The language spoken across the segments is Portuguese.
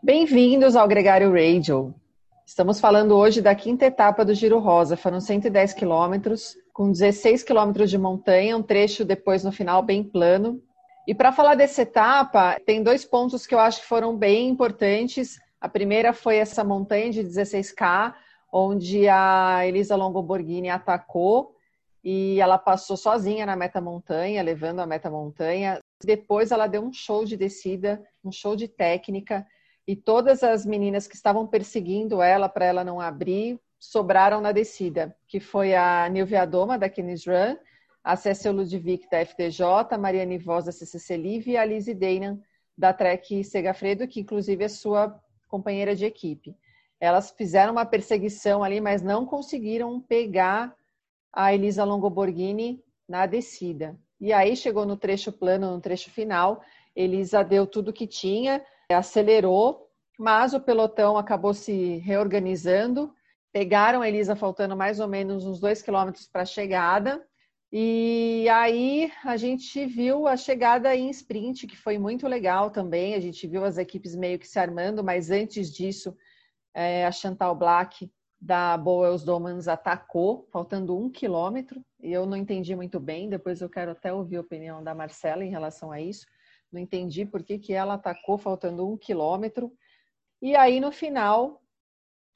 Bem-vindos ao Gregário Radio. Estamos falando hoje da quinta etapa do Giro Rosa. Foram 110 quilômetros, com 16 quilômetros de montanha, um trecho depois no final bem plano. E para falar dessa etapa, tem dois pontos que eu acho que foram bem importantes. A primeira foi essa montanha de 16K, onde a Elisa Longoborghini atacou e ela passou sozinha na meta montanha, levando a meta montanha. Depois ela deu um show de descida, um show de técnica, e todas as meninas que estavam perseguindo ela para ela não abrir sobraram na descida, que foi a Nilvia Doma da Kenis Run, a Cécia Ludwig da FDJ, a Mariane Voz da CCC Live e a Lizzie Deinan da Trek Segafredo, que inclusive é sua companheira de equipe. Elas fizeram uma perseguição ali, mas não conseguiram pegar a Elisa Longoborghini na descida. E aí chegou no trecho plano, no trecho final, Elisa deu tudo que tinha, acelerou, mas o pelotão acabou se reorganizando. Pegaram a Elisa faltando mais ou menos uns dois quilômetros para a chegada. E aí a gente viu a chegada em sprint, que foi muito legal também. A gente viu as equipes meio que se armando, mas antes disso, é, a Chantal Black da Boels Domans atacou, faltando um quilômetro, e eu não entendi muito bem, depois eu quero até ouvir a opinião da Marcela em relação a isso. Não entendi por que, que ela atacou faltando um quilômetro. E aí, no final,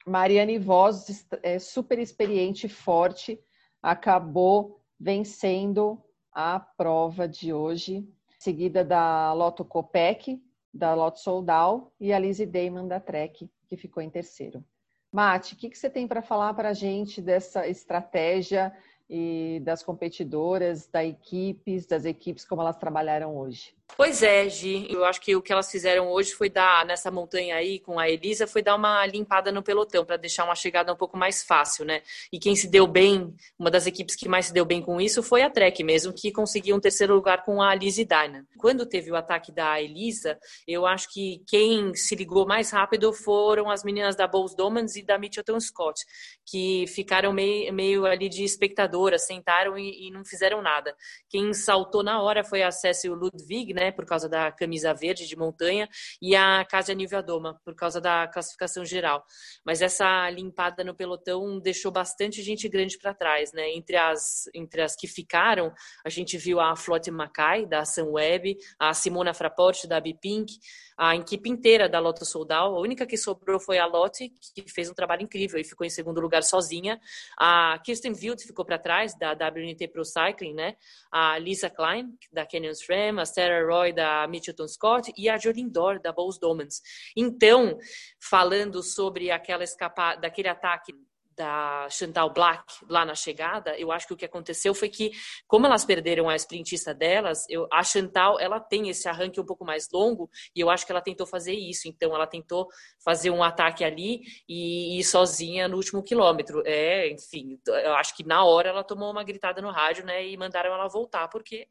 Mariane Voz, é, super experiente e forte, acabou vencendo a prova de hoje, seguida da Lotto Copec, da Lotto Soldal e a Lizzie Damon da Trek, que ficou em terceiro. Mate, o que, que você tem para falar para a gente dessa estratégia e das competidoras, das equipes, das equipes como elas trabalharam hoje? Pois é, Gi. Eu acho que o que elas fizeram hoje foi dar, nessa montanha aí com a Elisa, foi dar uma limpada no pelotão, para deixar uma chegada um pouco mais fácil, né? E quem se deu bem, uma das equipes que mais se deu bem com isso foi a Trek mesmo, que conseguiu um terceiro lugar com a Lizzie Dyna. Quando teve o ataque da Elisa, eu acho que quem se ligou mais rápido foram as meninas da Bowles Domans e da Mitchelton Scott, que ficaram meio, meio ali de espectadoras, sentaram e, e não fizeram nada. Quem saltou na hora foi a Cecil Ludwig, né? por causa da camisa verde de montanha, e a Casa Nivea Doma, por causa da classificação geral. Mas essa limpada no pelotão deixou bastante gente grande para trás, né? Entre as, entre as que ficaram, a gente viu a Flotte Mackay, da Sunweb, a Simona Fraporte, da Bipink, a equipe inteira da Lotto Soldal. A única que sobrou foi a Lotte, que fez um trabalho incrível e ficou em segundo lugar sozinha. A Kirsten Wild ficou para trás, da WNT Pro Cycling, né? A Lisa Klein, da Canyon SRAM, a Sarah Roy, da Mitchelton Scott e a Jolene Dor, da Bowles Domans. Então, falando sobre aquela escapada, daquele ataque da Chantal Black lá na chegada, eu acho que o que aconteceu foi que, como elas perderam a sprintista delas, eu, a Chantal ela tem esse arranque um pouco mais longo e eu acho que ela tentou fazer isso. Então, ela tentou fazer um ataque ali e ir sozinha no último quilômetro. É, enfim, eu acho que na hora ela tomou uma gritada no rádio, né, e mandaram ela voltar porque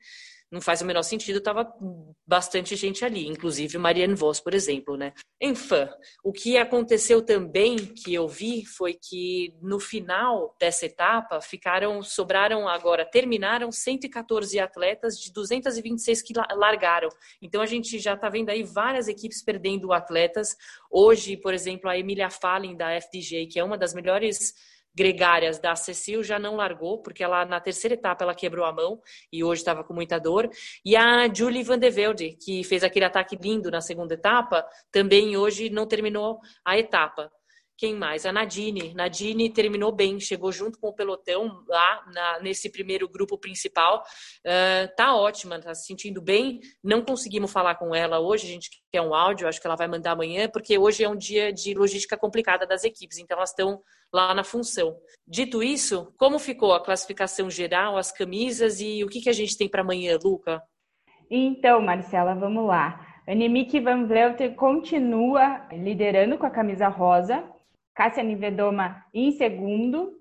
não faz o menor sentido, estava bastante gente ali, inclusive Marianne Voss, por exemplo, né? Enfim, o que aconteceu também que eu vi foi que no final dessa etapa ficaram, sobraram agora, terminaram 114 atletas de 226 que largaram. Então a gente já está vendo aí várias equipes perdendo atletas. Hoje, por exemplo, a Emília Fallen da FDJ, que é uma das melhores gregárias da Cecil já não largou, porque ela na terceira etapa ela quebrou a mão e hoje estava com muita dor. E a Julie Van de Velde, que fez aquele ataque lindo na segunda etapa, também hoje não terminou a etapa. Quem mais? A Nadine. Nadine terminou bem, chegou junto com o pelotão lá na, nesse primeiro grupo principal. Uh, tá ótima, tá se sentindo bem. Não conseguimos falar com ela hoje, a gente quer um áudio, acho que ela vai mandar amanhã, porque hoje é um dia de logística complicada das equipes, então elas estão lá na função. Dito isso, como ficou a classificação geral, as camisas e o que, que a gente tem para amanhã, Luca? Então, Marcela, vamos lá. Annemiek van Vleuten continua liderando com a camisa rosa, Cássia Nivedoma em segundo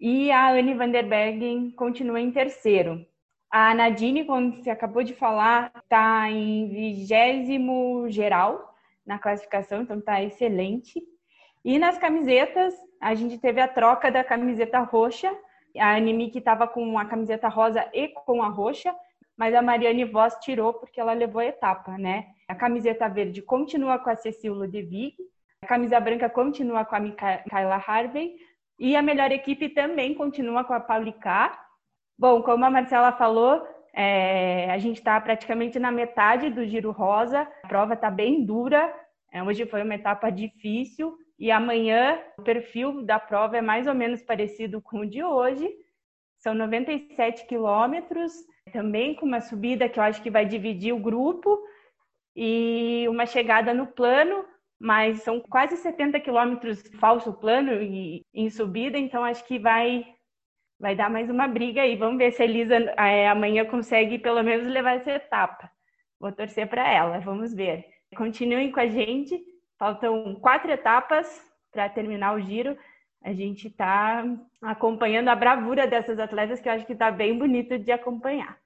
e a Anne van der Bergen continua em terceiro. A Nadine, como você acabou de falar, está em vigésimo geral na classificação, então está excelente. E nas camisetas, a gente teve a troca da camiseta roxa. A Anime que estava com a camiseta rosa e com a roxa, mas a Mariane Voss tirou porque ela levou a etapa, né? A camiseta verde continua com a Cecil Ludwig, a camisa branca continua com a Micaela Harvey e a melhor equipe também continua com a Paulica. Bom, como a Marcela falou, é, a gente está praticamente na metade do Giro Rosa, a prova está bem dura, é, hoje foi uma etapa difícil e amanhã o perfil da prova é mais ou menos parecido com o de hoje. São 97 quilômetros, também com uma subida que eu acho que vai dividir o grupo e uma chegada no plano, mas são quase 70 quilômetros falso plano e em subida, então acho que vai vai dar mais uma briga aí. Vamos ver se a Elisa é, amanhã consegue pelo menos levar essa etapa. Vou torcer para ela, vamos ver. Continuem com a gente, faltam quatro etapas para terminar o giro. A gente está acompanhando a bravura dessas atletas que eu acho que está bem bonito de acompanhar.